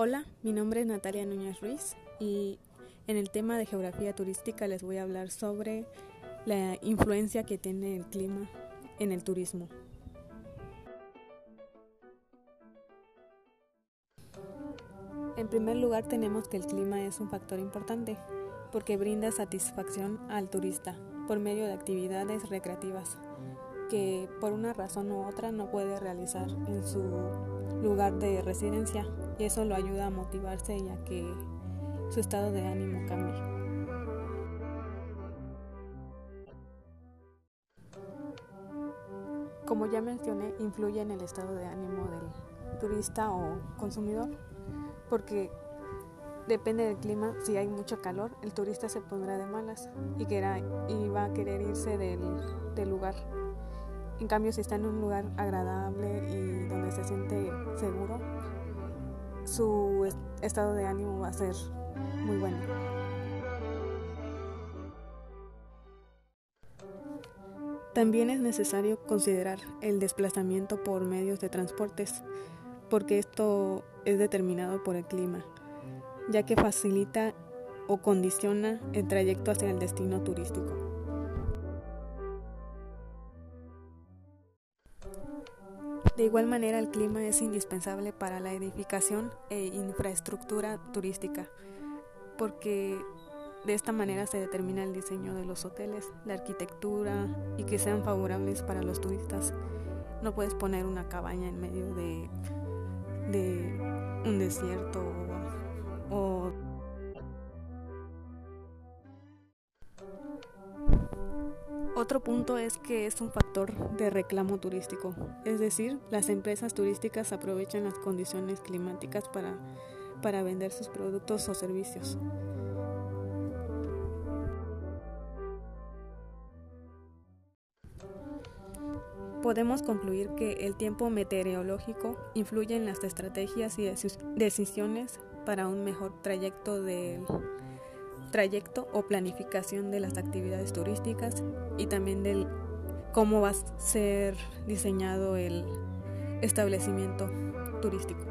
Hola, mi nombre es Natalia Núñez Ruiz y en el tema de geografía turística les voy a hablar sobre la influencia que tiene el clima en el turismo. En primer lugar tenemos que el clima es un factor importante porque brinda satisfacción al turista por medio de actividades recreativas que por una razón u otra no puede realizar en su lugar de residencia y eso lo ayuda a motivarse y a que su estado de ánimo cambie. Como ya mencioné, influye en el estado de ánimo del turista o consumidor, porque depende del clima, si hay mucho calor, el turista se pondrá de malas y, y va a querer irse del, del lugar. En cambio, si está en un lugar agradable y donde se siente seguro, su estado de ánimo va a ser muy bueno. También es necesario considerar el desplazamiento por medios de transportes, porque esto es determinado por el clima, ya que facilita o condiciona el trayecto hacia el destino turístico. De igual manera, el clima es indispensable para la edificación e infraestructura turística, porque de esta manera se determina el diseño de los hoteles, la arquitectura y que sean favorables para los turistas. No puedes poner una cabaña en medio de, un desierto o Otro punto es que es un factor de reclamo turístico, es decir, las empresas turísticas aprovechan las condiciones climáticas para, para vender sus productos o servicios. Podemos concluir que el tiempo meteorológico influye en las estrategias y decisiones para un mejor trayecto del trayecto o planificación de las actividades turísticas y también del cómo va a ser diseñado el establecimiento turístico.